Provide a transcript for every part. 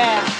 Yeah.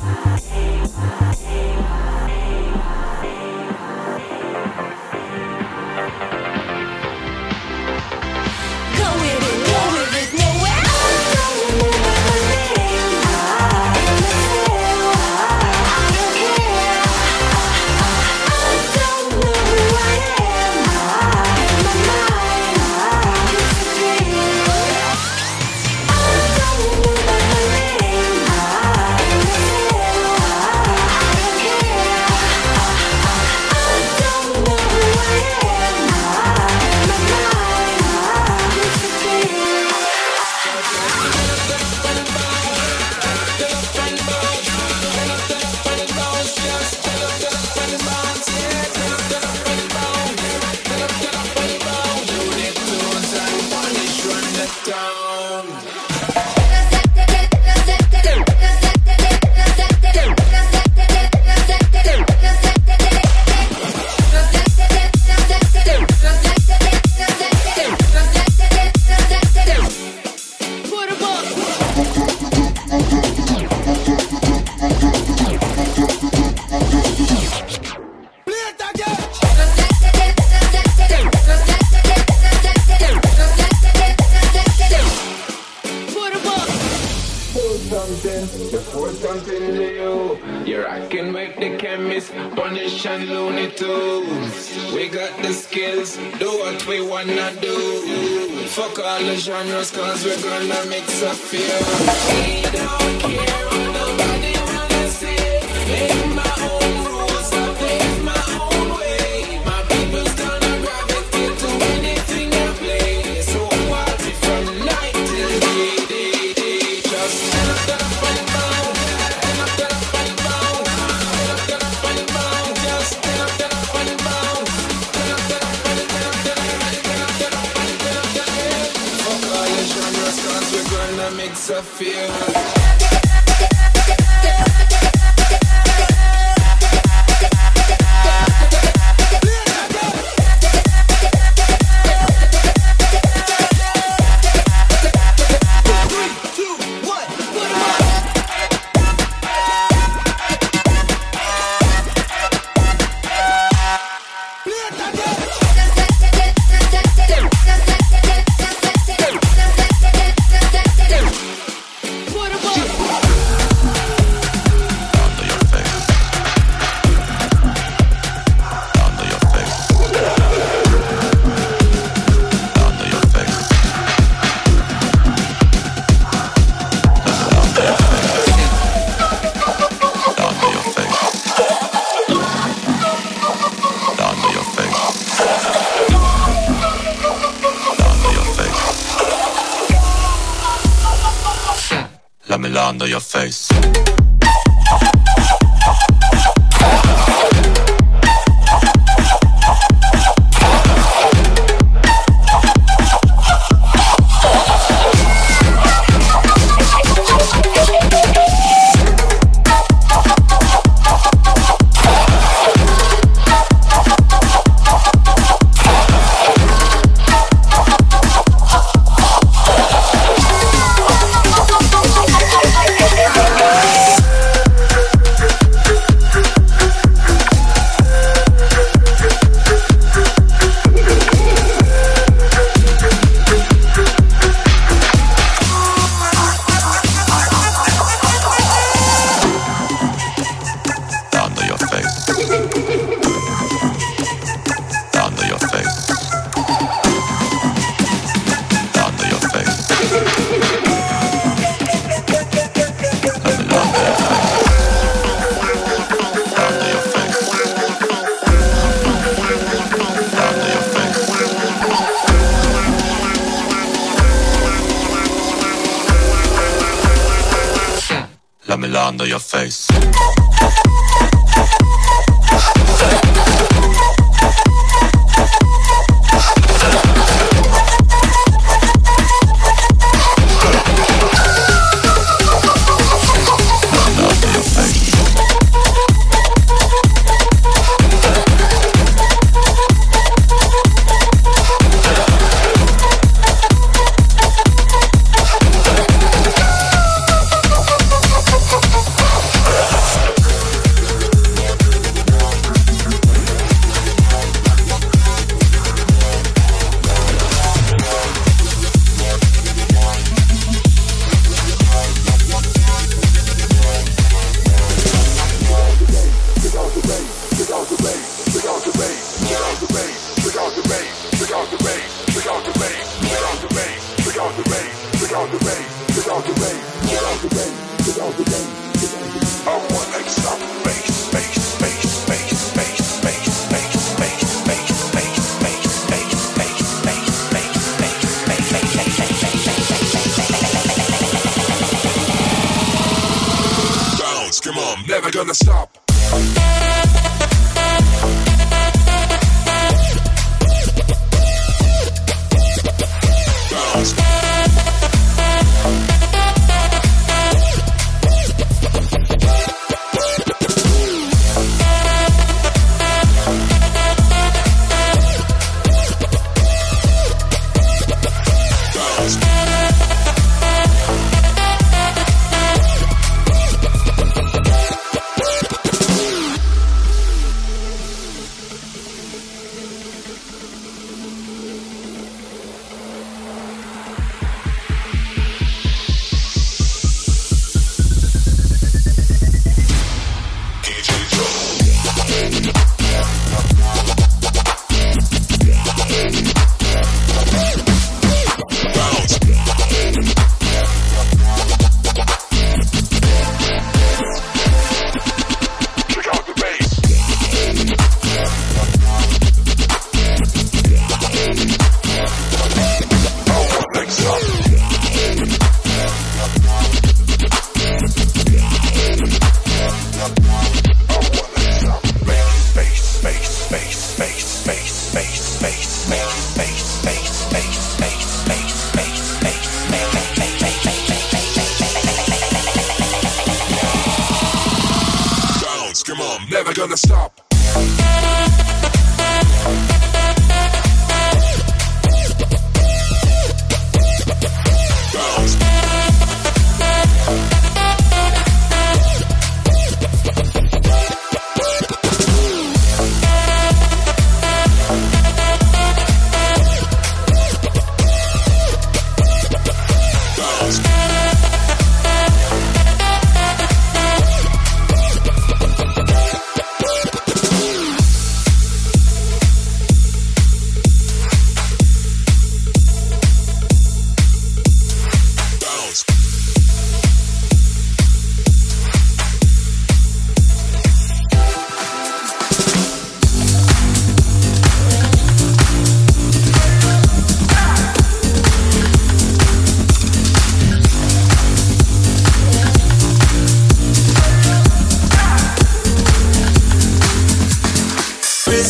fire. do. Fuck all the genres, cause we're gonna mix a few. We don't care what nobody wanna see. Make my own.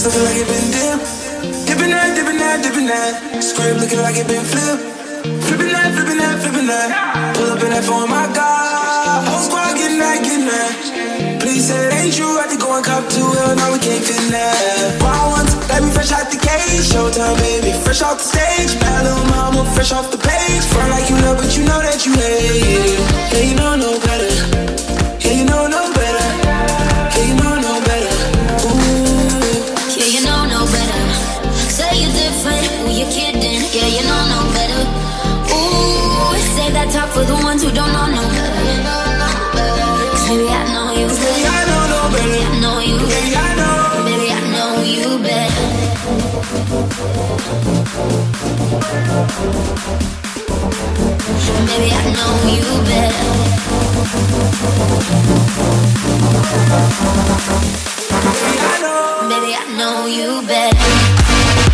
Wrist looking like it been dim. Dipping that, dipping that, dipping that. Script looking like it been flipped. Flipping that, flipping that, flipping that. Pull up in that phone, my God. Whole squad getting that, getting that. Please say it ain't true. I to go and cop two. Hell, now we can't fit that. Wild ones, let me fresh out the cage. Showtime, baby, fresh off the stage. Bad little mama, fresh off the page. Front like you love, but you know that you hate. Yeah, you know no better. For the ones who don't know no better. Cause baby, I know you Baby, I know no better. I know you Baby, I know. Baby, I know you better. Baby, I know you better. Baby, I know you better.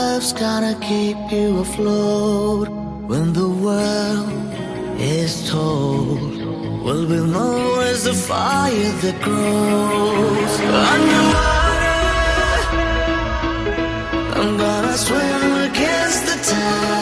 Life's gonna keep you afloat when the world is told. Well, we'll know as the fire that grows underwater. I'm gonna swim against the tide.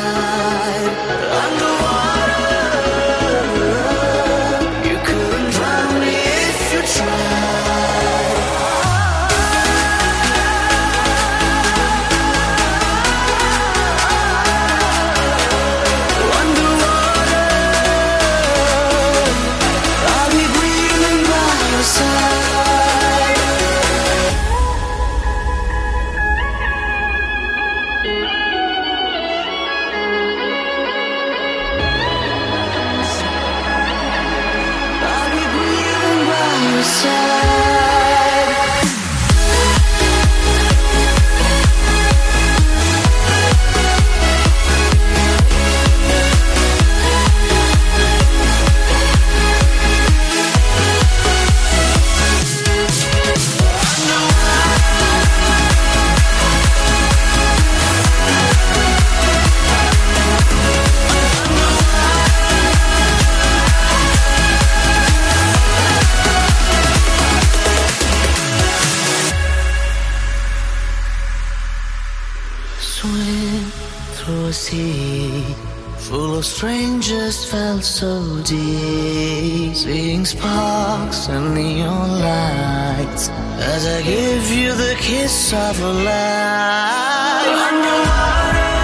sparks and neon lights as I give you the kiss of a life. Underwater,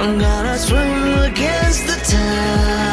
I'm gonna swim against the tide.